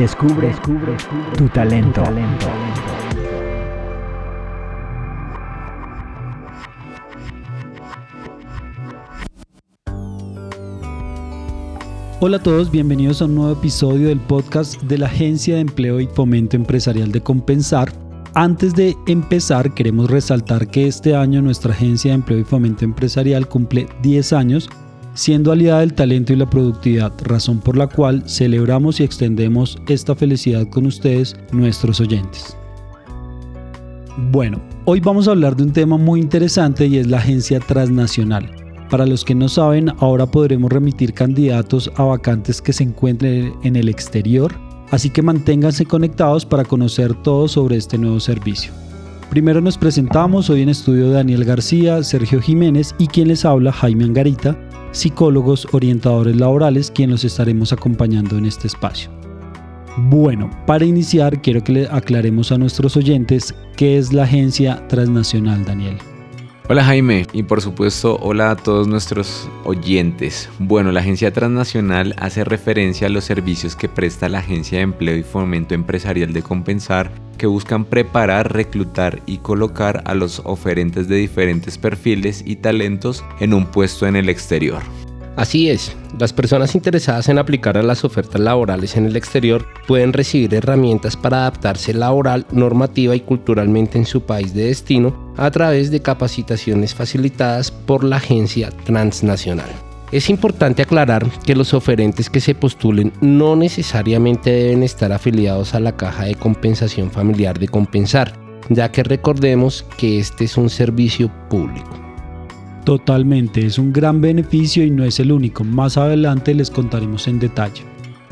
Descubre, descubre, tu talento. Hola a todos, bienvenidos a un nuevo episodio del podcast de la Agencia de Empleo y Fomento Empresarial de Compensar. Antes de empezar, queremos resaltar que este año nuestra Agencia de Empleo y Fomento Empresarial cumple 10 años siendo aliada del talento y la productividad, razón por la cual celebramos y extendemos esta felicidad con ustedes, nuestros oyentes. Bueno, hoy vamos a hablar de un tema muy interesante y es la agencia transnacional. Para los que no saben, ahora podremos remitir candidatos a vacantes que se encuentren en el exterior, así que manténganse conectados para conocer todo sobre este nuevo servicio. Primero nos presentamos hoy en estudio Daniel García, Sergio Jiménez y quien les habla Jaime Angarita, psicólogos orientadores laborales, quien los estaremos acompañando en este espacio. Bueno, para iniciar quiero que le aclaremos a nuestros oyentes qué es la agencia transnacional, Daniel. Hola Jaime y por supuesto hola a todos nuestros oyentes. Bueno, la Agencia Transnacional hace referencia a los servicios que presta la Agencia de Empleo y Fomento Empresarial de Compensar que buscan preparar, reclutar y colocar a los oferentes de diferentes perfiles y talentos en un puesto en el exterior. Así es, las personas interesadas en aplicar a las ofertas laborales en el exterior pueden recibir herramientas para adaptarse laboral, normativa y culturalmente en su país de destino a través de capacitaciones facilitadas por la agencia transnacional. Es importante aclarar que los oferentes que se postulen no necesariamente deben estar afiliados a la caja de compensación familiar de compensar, ya que recordemos que este es un servicio público. Totalmente, es un gran beneficio y no es el único. Más adelante les contaremos en detalle.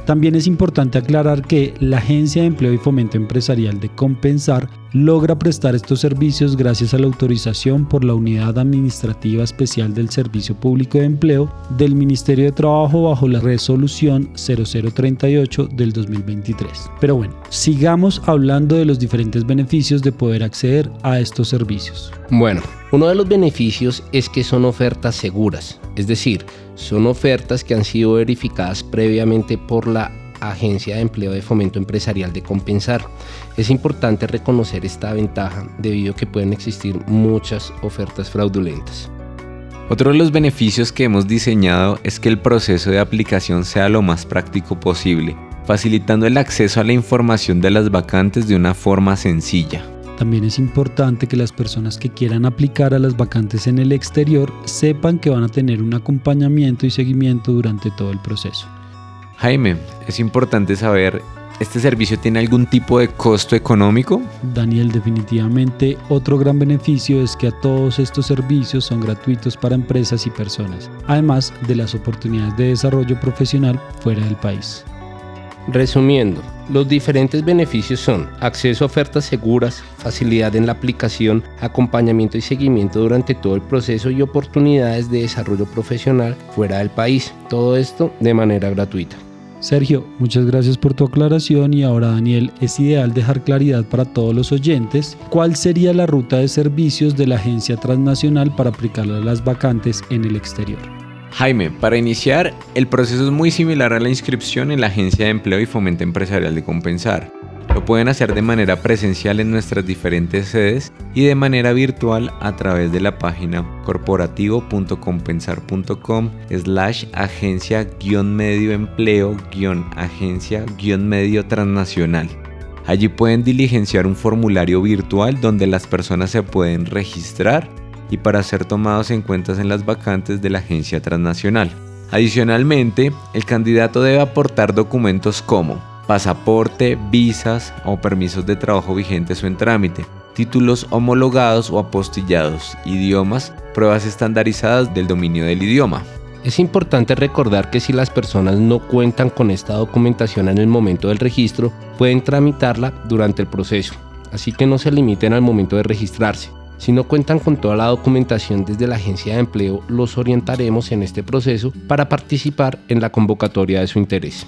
También es importante aclarar que la Agencia de Empleo y Fomento Empresarial de Compensar logra prestar estos servicios gracias a la autorización por la Unidad Administrativa Especial del Servicio Público de Empleo del Ministerio de Trabajo bajo la resolución 0038 del 2023. Pero bueno, sigamos hablando de los diferentes beneficios de poder acceder a estos servicios. Bueno, uno de los beneficios es que son ofertas seguras, es decir, son ofertas que han sido verificadas previamente por la Agencia de Empleo de Fomento Empresarial de Compensar. Es importante reconocer esta ventaja debido a que pueden existir muchas ofertas fraudulentas. Otro de los beneficios que hemos diseñado es que el proceso de aplicación sea lo más práctico posible, facilitando el acceso a la información de las vacantes de una forma sencilla. También es importante que las personas que quieran aplicar a las vacantes en el exterior sepan que van a tener un acompañamiento y seguimiento durante todo el proceso. Jaime, es importante saber, ¿este servicio tiene algún tipo de costo económico? Daniel, definitivamente otro gran beneficio es que a todos estos servicios son gratuitos para empresas y personas, además de las oportunidades de desarrollo profesional fuera del país. Resumiendo, los diferentes beneficios son acceso a ofertas seguras, facilidad en la aplicación, acompañamiento y seguimiento durante todo el proceso y oportunidades de desarrollo profesional fuera del país. Todo esto de manera gratuita. Sergio, muchas gracias por tu aclaración y ahora Daniel, es ideal dejar claridad para todos los oyentes cuál sería la ruta de servicios de la agencia transnacional para aplicar las vacantes en el exterior. Jaime, para iniciar, el proceso es muy similar a la inscripción en la Agencia de Empleo y Fomento Empresarial de Compensar. Lo pueden hacer de manera presencial en nuestras diferentes sedes y de manera virtual a través de la página corporativo.compensar.com slash agencia-medio empleo-agencia-medio transnacional. Allí pueden diligenciar un formulario virtual donde las personas se pueden registrar y para ser tomados en cuenta en las vacantes de la agencia transnacional. Adicionalmente, el candidato debe aportar documentos como pasaporte, visas o permisos de trabajo vigentes o en trámite, títulos homologados o apostillados, idiomas, pruebas estandarizadas del dominio del idioma. Es importante recordar que si las personas no cuentan con esta documentación en el momento del registro, pueden tramitarla durante el proceso, así que no se limiten al momento de registrarse. Si no cuentan con toda la documentación desde la agencia de empleo, los orientaremos en este proceso para participar en la convocatoria de su interés.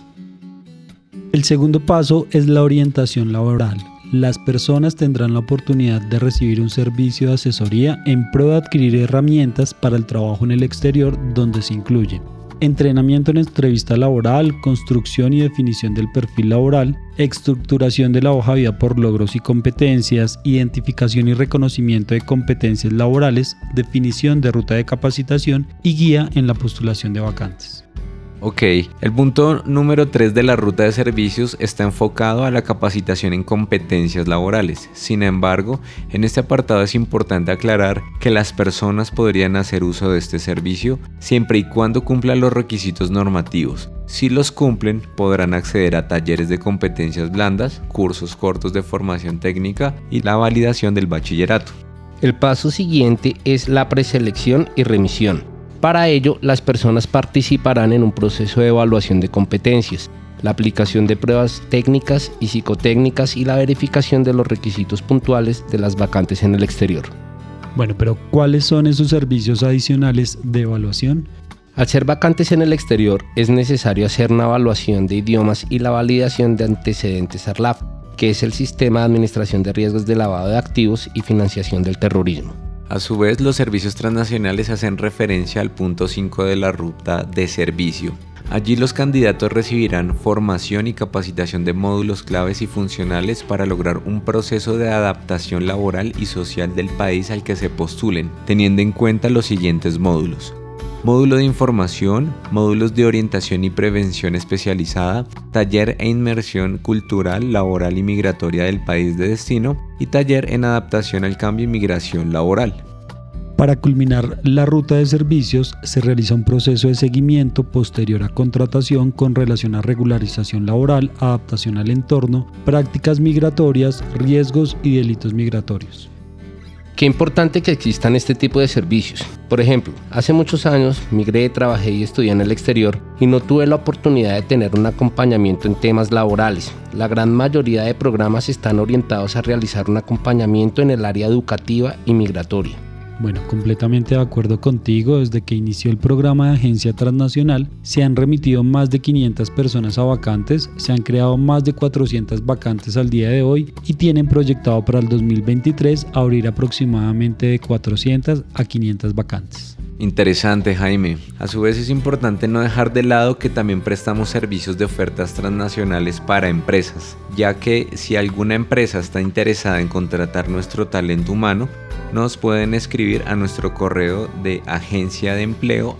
El segundo paso es la orientación laboral. Las personas tendrán la oportunidad de recibir un servicio de asesoría en pro de adquirir herramientas para el trabajo en el exterior donde se incluyen entrenamiento en entrevista laboral, construcción y definición del perfil laboral, estructuración de la hoja de vida por logros y competencias, identificación y reconocimiento de competencias laborales, definición de ruta de capacitación y guía en la postulación de vacantes. Ok, el punto número 3 de la ruta de servicios está enfocado a la capacitación en competencias laborales. Sin embargo, en este apartado es importante aclarar que las personas podrían hacer uso de este servicio siempre y cuando cumplan los requisitos normativos. Si los cumplen, podrán acceder a talleres de competencias blandas, cursos cortos de formación técnica y la validación del bachillerato. El paso siguiente es la preselección y remisión. Para ello, las personas participarán en un proceso de evaluación de competencias, la aplicación de pruebas técnicas y psicotécnicas y la verificación de los requisitos puntuales de las vacantes en el exterior. Bueno, pero ¿cuáles son esos servicios adicionales de evaluación? Al ser vacantes en el exterior, es necesario hacer una evaluación de idiomas y la validación de antecedentes ARLAF, que es el Sistema de Administración de Riesgos de Lavado de Activos y Financiación del Terrorismo. A su vez, los servicios transnacionales hacen referencia al punto 5 de la ruta de servicio. Allí los candidatos recibirán formación y capacitación de módulos claves y funcionales para lograr un proceso de adaptación laboral y social del país al que se postulen, teniendo en cuenta los siguientes módulos módulo de información, módulos de orientación y prevención especializada, taller e inmersión cultural, laboral y migratoria del país de destino y taller en adaptación al cambio y migración laboral. Para culminar la ruta de servicios se realiza un proceso de seguimiento posterior a contratación con relación a regularización laboral, adaptación al entorno, prácticas migratorias, riesgos y delitos migratorios. Qué importante que existan este tipo de servicios. Por ejemplo, hace muchos años migré, trabajé y estudié en el exterior y no tuve la oportunidad de tener un acompañamiento en temas laborales. La gran mayoría de programas están orientados a realizar un acompañamiento en el área educativa y migratoria. Bueno, completamente de acuerdo contigo. Desde que inició el programa de agencia transnacional, se han remitido más de 500 personas a vacantes, se han creado más de 400 vacantes al día de hoy y tienen proyectado para el 2023 abrir aproximadamente de 400 a 500 vacantes. Interesante Jaime. A su vez es importante no dejar de lado que también prestamos servicios de ofertas transnacionales para empresas, ya que si alguna empresa está interesada en contratar nuestro talento humano, nos pueden escribir a nuestro correo de agencia de empleo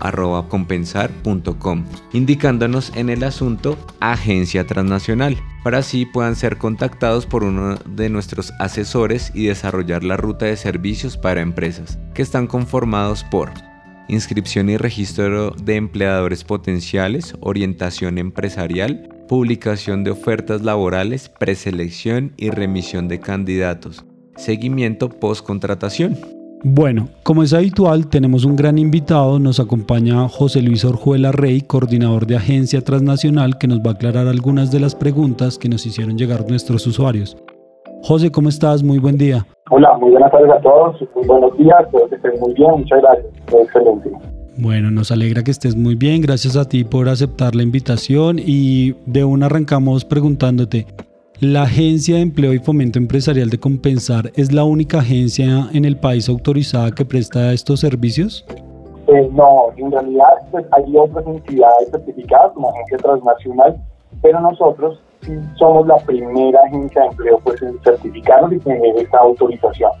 compensar.com, indicándonos en el asunto agencia transnacional, para así puedan ser contactados por uno de nuestros asesores y desarrollar la ruta de servicios para empresas, que están conformados por inscripción y registro de empleadores potenciales, orientación empresarial, publicación de ofertas laborales, preselección y remisión de candidatos, seguimiento post-contratación. Bueno, como es habitual, tenemos un gran invitado. Nos acompaña José Luis Orjuela Rey, coordinador de Agencia Transnacional, que nos va a aclarar algunas de las preguntas que nos hicieron llegar nuestros usuarios. José, ¿cómo estás? Muy buen día. Hola, muy buenas tardes a todos. Muy buenos días, espero que estén muy bien. Muchas gracias. Excelente. Bueno, nos alegra que estés muy bien. Gracias a ti por aceptar la invitación y de una arrancamos preguntándote, ¿La Agencia de Empleo y Fomento Empresarial de Compensar es la única agencia en el país autorizada que presta estos servicios? Eh, no, en realidad pues, hay otras entidades certificadas como agencia transnacional, pero nosotros somos la primera agencia de empleo pues, en certificarnos y tener esta autorización.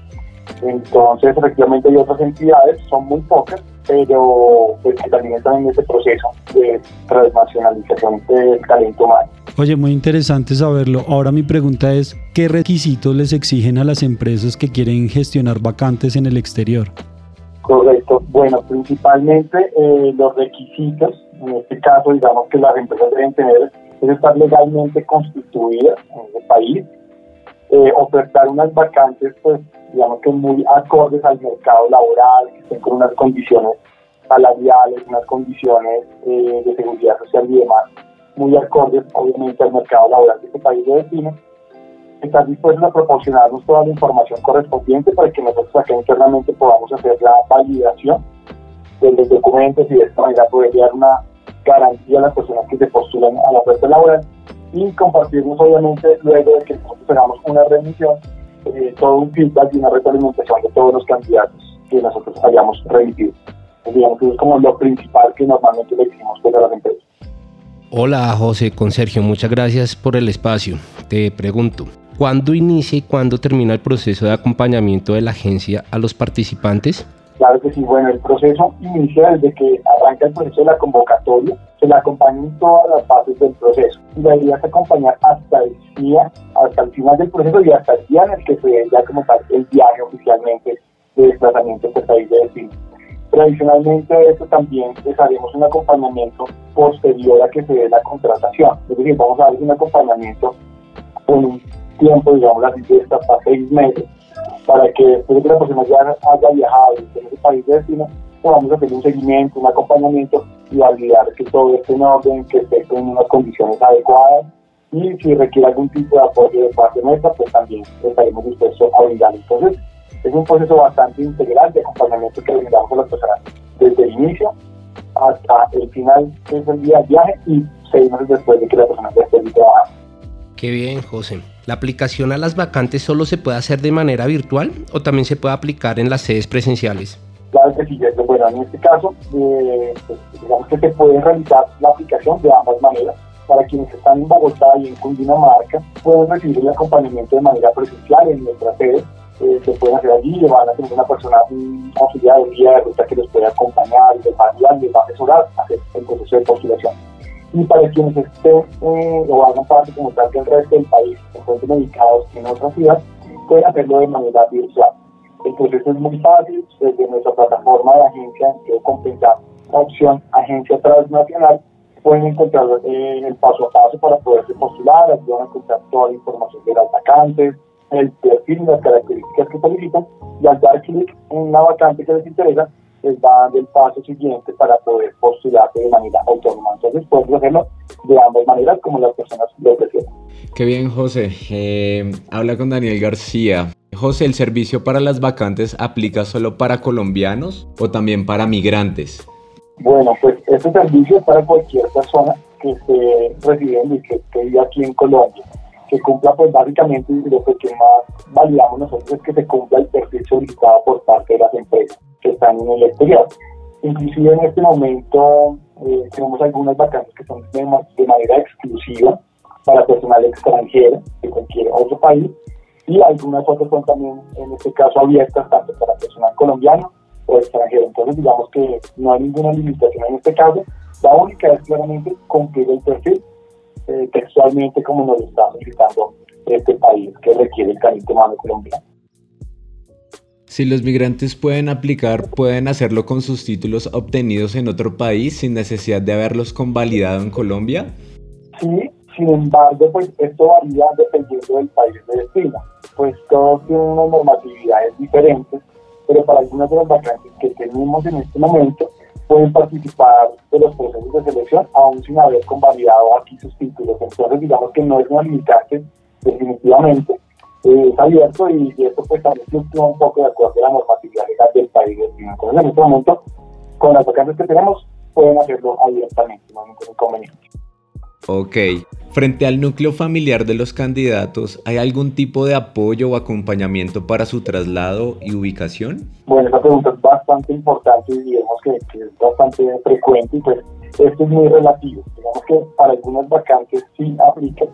Entonces, efectivamente hay otras entidades, son muy pocas, pero pues, también están en ese proceso de transnacionalización del talento humano. Oye, muy interesante saberlo. Ahora mi pregunta es, ¿qué requisitos les exigen a las empresas que quieren gestionar vacantes en el exterior? Correcto. Bueno, principalmente eh, los requisitos, en este caso digamos que las empresas deben tener es estar legalmente constituidas en el país, eh, ofertar unas vacantes, pues, digamos que muy acordes al mercado laboral, que estén con unas condiciones salariales, unas condiciones eh, de seguridad social y demás, muy acordes, obviamente, al mercado laboral de este país de destino. Estar dispuestos a proporcionarnos toda la información correspondiente para que nosotros acá internamente podamos hacer la validación de los documentos y de esta manera poder dar una garantía a las personas que se postulan a la oferta laboral y compartirnos obviamente luego de que nosotros una remisión, eh, todo un feedback y una retroalimentación de todos los candidatos que nosotros hayamos remitido. digamos que es como lo principal que normalmente le decimos pues, a las empresas. Hola José, con Sergio, muchas gracias por el espacio. Te pregunto, ¿cuándo inicia y cuándo termina el proceso de acompañamiento de la agencia a los participantes? Claro que sí, bueno, el proceso inicia desde que arranca el proceso de la convocatoria, se le acompañan todas las fases del proceso. Y la idea es acompañar hasta el día, hasta el final del proceso y hasta el día en el que se ya como tal el viaje oficialmente de desplazamiento por país de destino. Tradicionalmente a esto también les haremos un acompañamiento posterior a que se dé la contratación. Es decir, vamos a dar un acompañamiento con un tiempo, digamos así, de hasta seis meses para que después de que la persona ya haya viajado en ese país de destino, podamos hacer un seguimiento, un acompañamiento y validar que todo esté en orden, que esté en unas condiciones adecuadas y si requiere algún tipo de apoyo de parte nuestra, pues también estaremos dispuestos a brindar. Entonces, es un proceso bastante integral de acompañamiento que brindamos a las personas desde el inicio hasta el final, que es el día del viaje, y seis meses después de que la persona ya esté trabajando. Qué bien, José. ¿La aplicación a las vacantes solo se puede hacer de manera virtual o también se puede aplicar en las sedes presenciales? Claro que sí, bueno, en este caso, eh, pues, digamos que se puede realizar la aplicación de ambas maneras. Para quienes están en Bogotá y en Cundinamarca, pueden recibir el acompañamiento de manera presencial en nuestra sede. Eh, se pueden hacer allí, van a tener una persona, un auxiliar, un guía de ruta que los puede acompañar, les va a guiar, les va a asesorar, hacer el proceso de postulación y para quienes estén eh, o hagan parte como tal del resto del país, se encuentren ubicados en otra ciudad, pueden hacerlo de manera virtual. El proceso es muy fácil, desde nuestra plataforma de agencia, quiero compensar opción agencia transnacional, pueden encontrar eh, el paso a paso para poderse postular, ayudan a encontrar toda la información de las vacantes, el perfil, las características que solicitan, y al dar clic en la vacante que les interesa, les va dando el paso siguiente para poder postularse de manera autónoma. Entonces podemos hacerlo de ambas maneras como las personas lo prefieran. Qué bien, José. Eh, habla con Daniel García. José, ¿el servicio para las vacantes aplica solo para colombianos o también para migrantes? Bueno, pues este servicio es para cualquier persona que esté residiendo y que esté aquí en Colombia que cumpla pues básicamente lo que más validamos nosotros es que se cumpla el perfil solicitado por parte de las empresas que están en el exterior. Inclusive en este momento eh, tenemos algunas vacantes que son de, manera exclusiva para personal extranjero de cualquier otro país y algunas otras son también en este caso abiertas tanto para personal colombiano o extranjero. Entonces digamos que no hay ninguna limitación en este caso. La única es claramente cumplir el perfil eh, textualmente como nos está solicitando este país que requiere el caliente humano colombiano. Si los migrantes pueden aplicar, pueden hacerlo con sus títulos obtenidos en otro país sin necesidad de haberlos convalidado en Colombia. Sí, sin embargo, pues esto varía dependiendo del país de destino. Pues todos tienen unas normatividades diferentes, pero para algunas de las vacantes que tenemos en este momento, pueden participar de los procesos de selección aún sin haber convalidado aquí sus títulos. Entonces, digamos que no es una limitante, definitivamente, eh, es abierto y, esto pues también fluctúa un poco de acuerdo a la normatividad legal del país. Entonces en este momento, con las vacantes que tenemos, pueden hacerlo abiertamente, no hay ningún inconveniente. Ok. Frente al núcleo familiar de los candidatos, ¿hay algún tipo de apoyo o acompañamiento para su traslado y ubicación? Bueno, esa pregunta es bastante importante y digamos que, que es bastante frecuente y pues esto es muy relativo. Digamos que para algunas vacantes sí aplica,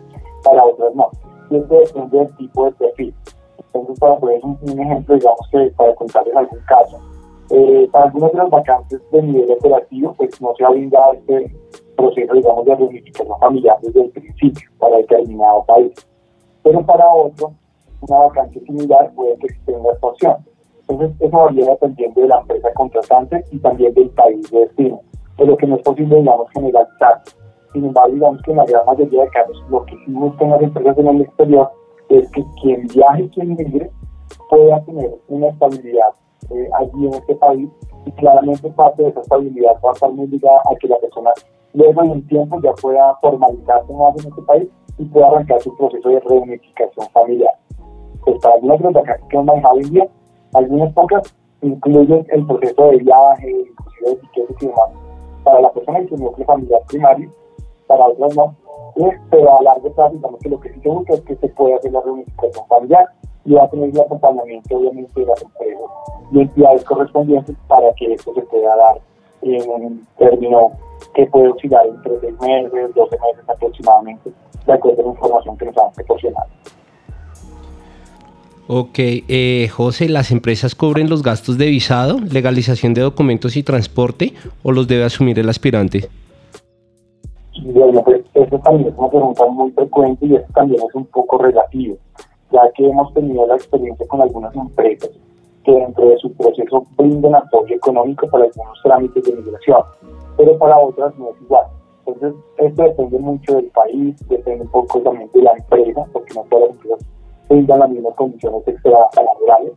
para otras no siempre depende del tipo de perfil. Entonces, para poner un, ejemplo, digamos que para contarles algún caso, eh, para algunas de las vacantes de nivel operativo, pues no se ha brindado este proceso, digamos, de reunificación familiar desde el principio para determinado país. Pero para otro, una vacante similar puede que tenga esta opción. Entonces, eso varía dependiendo de la empresa contratante y también del país de destino. Pero que no es posible, digamos, generalizar. Sin embargo, digamos que en la gran mayoría de casos, lo que sí buscan las empresas en el exterior es que quien viaje y quien migre pueda tener una estabilidad eh, allí en este país y claramente parte de esa estabilidad va a estar muy ligada a que la persona luego de un tiempo ya pueda formalizarse más en este país y pueda arrancar su proceso de reunificación familiar. Pues para algunas de las vacantes que hemos manejado hoy día, algunas pocas incluyen el proceso de viaje, inclusive de etiquetas y demás, para la persona y su núcleo familiar primario para otras no. pero a largo plazo, digamos que lo que sí se busca es que se pueda hacer la reunificación familiar y va a tener el acompañamiento obviamente de las empresas y entidades correspondientes para que esto se pueda dar en un término que puede oscilar entre 6 meses, 12 meses aproximadamente, de acuerdo a la información que nos han proporcionado. Ok, eh, José, ¿las empresas cubren los gastos de visado, legalización de documentos y transporte o los debe asumir el aspirante? Bueno, pues eso también es una pregunta muy frecuente y eso también es un poco relativo, ya que hemos tenido la experiencia con algunas empresas que dentro de su proceso brindan apoyo económico para algunos trámites de migración, pero para otras no es igual. Entonces, esto depende mucho del país, depende un poco también de la empresa, porque no todas las empresas brindan las mismas condiciones extralaborales.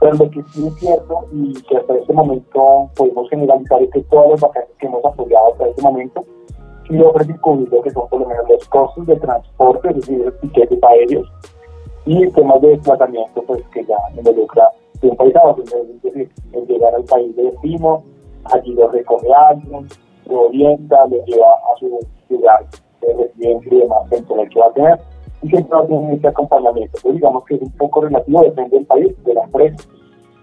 Pero lo que sí es cierto y que hasta este momento podemos generalizar es que todas las vacantes que hemos apoyado hasta este momento sí ofrecen cubrir lo que son por lo menos los costos de transporte, es decir, los tiquetes aéreos y temas de desplazamiento pues que ya involucra es decir, el llegar al país de destino, allí lo recoge alguien, lo orienta, lo lleva a su lugar de residencia y demás del que va a tener y siempre va a tener este acompañamiento. Pues digamos que es un poco relativo, depende del país, de la empresa,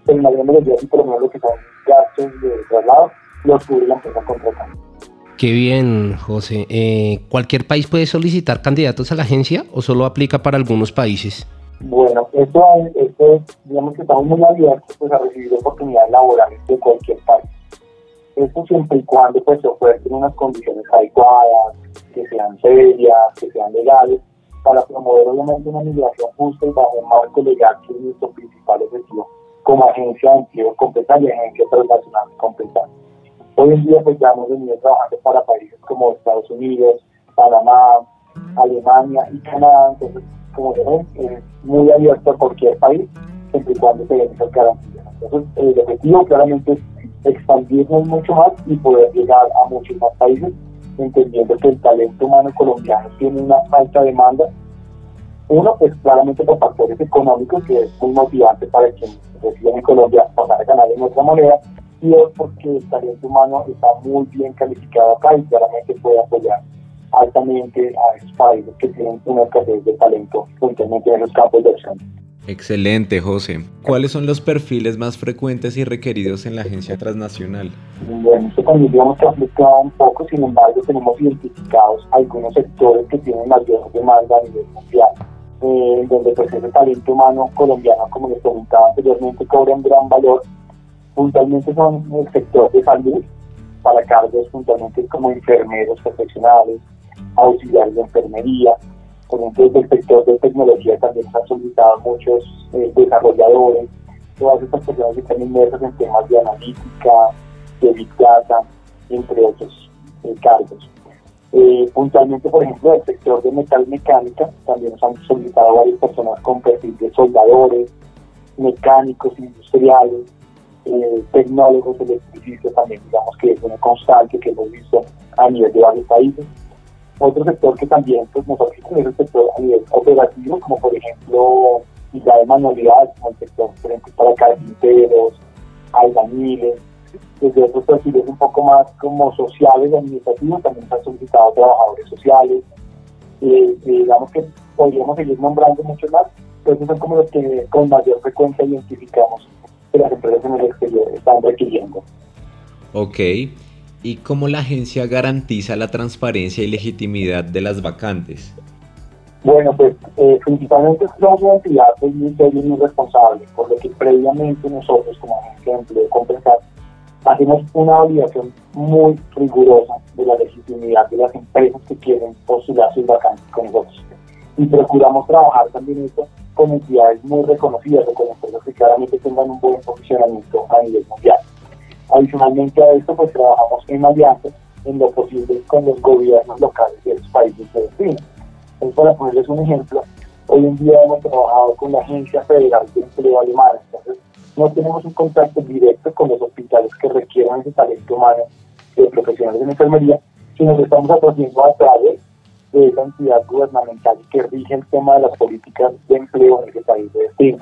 pero en la gran mayoría, por lo menos lo que son gastos de traslado, los cubre la empresa contratante. Qué bien, José. Eh, ¿Cualquier país puede solicitar candidatos a la agencia o solo aplica para algunos países? Bueno, esto, esto digamos que estamos muy abiertos pues, a recibir oportunidades laborales de cualquier país. Esto siempre y cuando pues, se oferten unas condiciones adecuadas, que sean serias, que sean legales, para promover obviamente una migración justa y bajo un marco legal que es nuestro principal objetivo como agencia de empleo completar y agencia transnacional completar. Hoy en día pues ya hemos venido trabajando para países como Estados Unidos, Panamá, Alemania y Canadá, entonces como ven es muy abierto a cualquier país siempre y cuando se den esas garantías. Entonces el objetivo claramente es expandirnos mucho más y poder llegar a muchos más países entendiendo que el talento humano colombiano tiene una alta demanda. Uno, pues claramente por factores económicos, que es muy motivante para quienes residen en Colombia pasar a ganar en otra moneda, y dos, porque el talento humano está muy bien calificado acá y claramente puede apoyar altamente a esos países que tienen una escasez de talento, puntualmente en los campos de acción. Excelente, José. ¿Cuáles son los perfiles más frecuentes y requeridos en la agencia transnacional? Bueno, esto también digamos que ha fluctuado un poco, sin embargo tenemos identificados algunos sectores que tienen mayor demanda a nivel mundial, eh, donde pues ese talento humano colombiano, como les comentaba anteriormente, cobra un gran valor. Puntualmente son el sector de salud, para cargos puntualmente como enfermeros profesionales, auxiliares de enfermería, por ejemplo, del sector de tecnología también se han solicitado muchos eh, desarrolladores, todas estas personas que están inmersas en temas de analítica, de Big Data, entre otros eh, cargos. Eh, puntualmente, por ejemplo, del sector de metal mecánica, también nos han solicitado varias personas con perfil de soldadores, mecánicos industriales, tecnólogos electricistas también, digamos que es una constante que hemos visto a nivel de varios países. Otro sector que también pues, nos afecta es el sector a nivel operativo, como por ejemplo la de manualidades, como el sector, por ejemplo, para carpinteros, albañiles, desde otros perfiles un poco más como sociales administrativos, también se han solicitado trabajadores sociales, eh, digamos que podríamos seguir nombrando muchos más, pero esos son como los que con mayor frecuencia identificamos que las empresas en el exterior están requiriendo. Ok, y cómo la agencia garantiza la transparencia y legitimidad de las vacantes. Bueno, pues eh, principalmente somos una entidad muy seria y responsable, por lo que previamente nosotros como agencia de empleo compensar hacemos una validación muy rigurosa de la legitimidad de las empresas que quieren postular sus vacantes con nosotros. Y procuramos trabajar también esto con entidades muy reconocidas o con empresas que claramente tengan un buen posicionamiento a nivel mundial. Adicionalmente a esto, pues trabajamos en alianzas en lo posible con los gobiernos locales de los países de destino. Entonces, para ponerles un ejemplo, hoy en día hemos trabajado con la Agencia Federal de Empleo Alemana, entonces no tenemos un contacto directo con los hospitales que requieran ese talento humano de profesionales de enfermería, sino que estamos atrayendo a través de esa entidad gubernamental que rige el tema de las políticas de empleo en ese país de destino.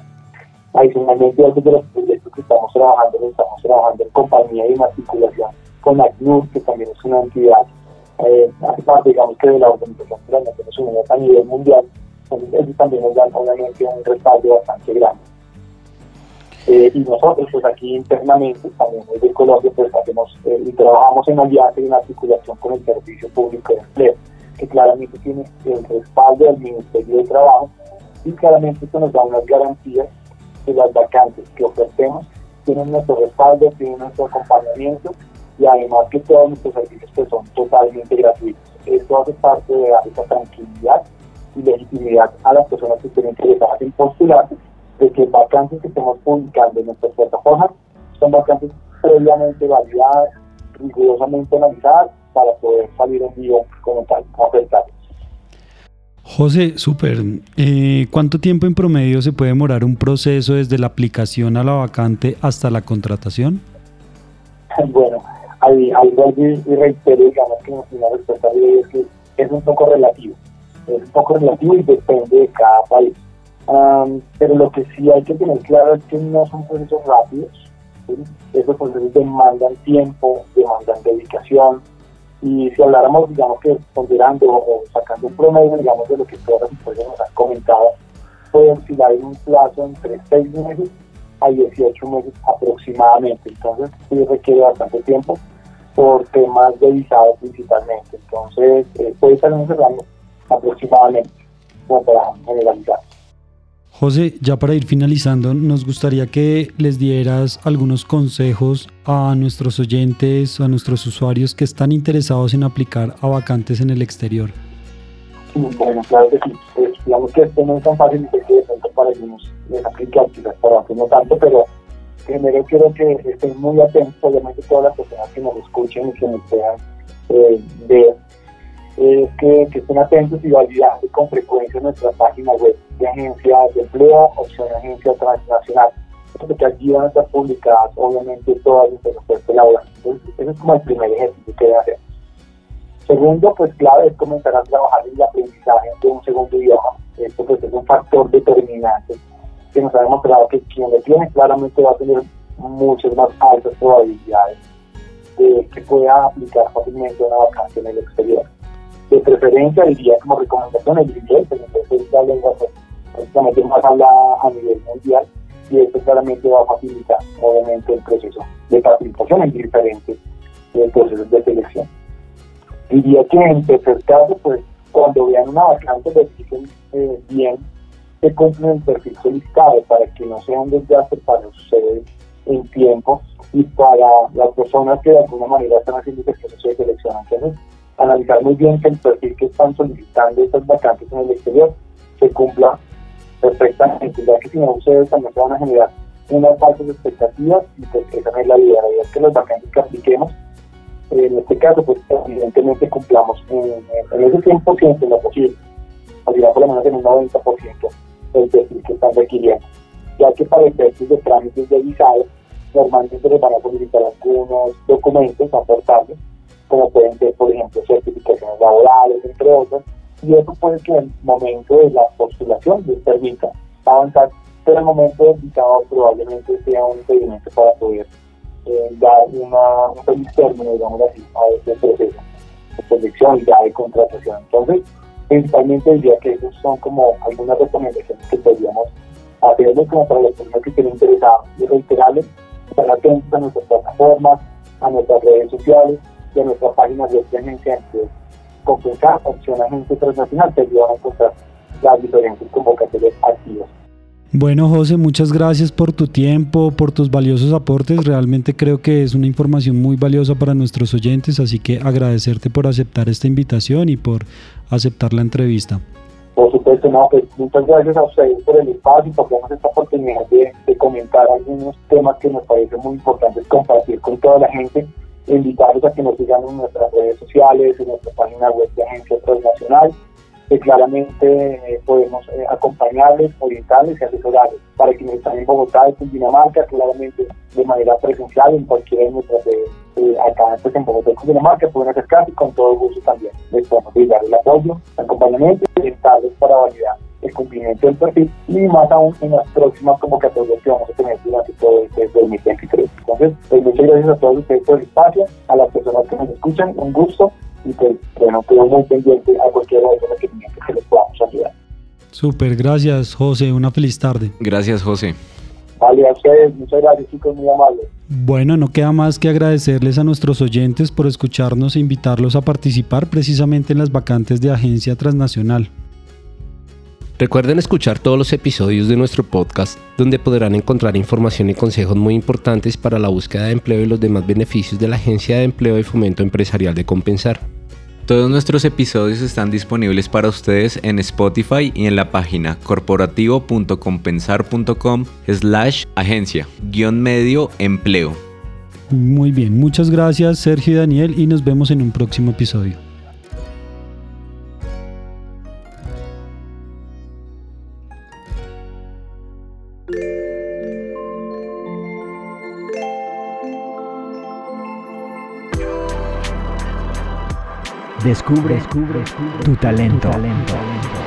Adicionalmente, otro de los proyectos que estamos trabajando, estamos trabajando en compañía de matriculación con ACNUR, que también es una entidad, eh, hace parte, digamos, que de la Organización de las Naciones Unidas a nivel mundial, ellos también nos dan obviamente un respaldo bastante grande. Eh, y nosotros pues aquí internamente también desde Colombia pues hacemos eh, y trabajamos en alianza y en articulación con el Servicio Público de Empleo, que claramente tiene el respaldo del Ministerio de Trabajo y claramente esto nos da unas garantías de las vacantes que ofrecemos tienen nuestro respaldo, tienen nuestro acompañamiento y además que todos nuestros servicios pues, son totalmente gratuitos. Esto hace parte de esa tranquilidad y legitimidad a las personas que estén interesadas en postular de que vacantes que estemos publicando en nuestras plataformas son vacantes previamente validadas, rigurosamente analizadas para poder salir en vivo como tal. José, súper. Eh, ¿Cuánto tiempo en promedio se puede demorar un proceso desde la aplicación a la vacante hasta la contratación? Bueno, ahí, ahí y reitero, digamos que una respuesta es que es un poco relativo. Es un poco relativo y depende de cada país. pero lo que sí hay que tener claro es que no son procesos rápidos. Esos procesos demandan tiempo, demandan dedicación, y si habláramos, digamos que ponderando o sacando un promedio, digamos, de lo que todas las nos han comentado, puede oscilar en un plazo entre 6 meses a 18 meses aproximadamente. Entonces, sí requiere bastante tiempo por temas de visado principalmente. Entonces, eh, puede estar en un rango aproximadamente, como para generalizar. José, ya para ir finalizando, nos gustaría que les dieras algunos consejos a nuestros oyentes, a nuestros usuarios que están interesados en aplicar a vacantes en el exterior. Bueno, claro que sí. Pues, digamos que esto no es tan fácil de que de pronto para algunos les aplica, quizás para otros no tanto, pero primero quiero que estén muy atentos, obviamente todas las personas que nos escuchen y que nos puedan eh, ver es que, estén atentos y validando con frecuencia nuestra página web de agencia de empleo, opción agencia transnacional, porque allí van a estar publicadas obviamente todas las ofertas laborales. Entonces, ese es como el primer ejercicio que debe hacer. Segundo, pues clave es comenzar a trabajar en el aprendizaje de un segundo idioma. Esto pues es un factor determinante que nos ha demostrado que quien lo tiene claramente va a tener muchas más altas probabilidades de que pueda aplicar fácilmente una vacancia en el exterior de preferencia diría como recomendación el inglés, el es la lengua prácticamente más hablada a nivel mundial y esto claramente va a facilitar obviamente el proceso de facilitación en diferentes eh, procesos de selección. Diría que en tercer caso, pues cuando vean una vacante verifiquen eh, bien que cumplen el perfil solicitado para que no sea un desgaste para ustedes en tiempo y para las personas que de alguna manera están haciendo el proceso de selección. Entonces, analizar muy bien que el perfil que están solicitando estas vacantes en el exterior se cumpla perfectamente, ya que si no ustedes también van a generar unas falsas expectativas y pues esa es la idea, la idea es que las vacantes que apliquemos, en este caso pues evidentemente cumplamos en, ese 100% en lo posible, o por lo menos en un 90% del perfil que están requiriendo, ya que para efectos de trámites de visado normalmente les van a solicitar algunos documentos aportables como pueden ser, por ejemplo, certificaciones laborales, entre otras, y eso puede que en el momento de la postulación les permita avanzar, pero el momento del visado probablemente sea un impedimento para poder eh, dar una, un feliz término, digamos así, a este proceso de selección ya de contratación. Entonces, principalmente diría que esas son como algunas recomendaciones que podríamos hacerles como para las personas que estén interesadas y reiterarles, estar atentos a nuestras plataformas, a nuestras redes sociales, de nuestra página de agencia de compensar opción agente transnacional te ayudan a encontrar las diferentes convocatorias activas. Bueno, José, muchas gracias por tu tiempo, por tus valiosos aportes. Realmente creo que es una información muy valiosa para nuestros oyentes, así que agradecerte por aceptar esta invitación y por aceptar la entrevista. Por supuesto, no, pues muchas gracias a ustedes por el espacio y por darnos esta oportunidad de, de comentar algunos temas que nos parecen muy importantes compartir con toda la gente invitarlos a que nos sigan en nuestras redes sociales, en nuestra página web de Agencia Transnacional, que claramente eh, podemos eh, acompañarles, orientarles y asesorarles. Para quienes están en Bogotá y en Dinamarca, claramente de manera presencial en cualquiera de nuestras redes. Eh, acá pues, en Bogotá y Dinamarca pueden acercarse y con todo gusto también les podemos dar el apoyo, el acompañamiento y orientarles para validar el cumplimiento del perfil y más aún en las próximas convocatorias que vamos a tener durante todo este 2023. Entonces, pues muchas gracias a todos ustedes por el espacio, a las personas que nos escuchan, un gusto y pues bueno, quedo muy pendiente a cualquier otro requerimiento que les podamos ayudar. Súper, gracias José, una feliz tarde. Gracias José. Vale, a ustedes, muchas gracias chicos, muy amables. Bueno, no queda más que agradecerles a nuestros oyentes por escucharnos e invitarlos a participar precisamente en las vacantes de Agencia Transnacional. Recuerden escuchar todos los episodios de nuestro podcast, donde podrán encontrar información y consejos muy importantes para la búsqueda de empleo y los demás beneficios de la Agencia de Empleo y Fomento Empresarial de Compensar. Todos nuestros episodios están disponibles para ustedes en Spotify y en la página corporativo.compensar.com slash agencia guion medio empleo. Muy bien, muchas gracias Sergio y Daniel y nos vemos en un próximo episodio. Descubre, descubre tu talento. talento.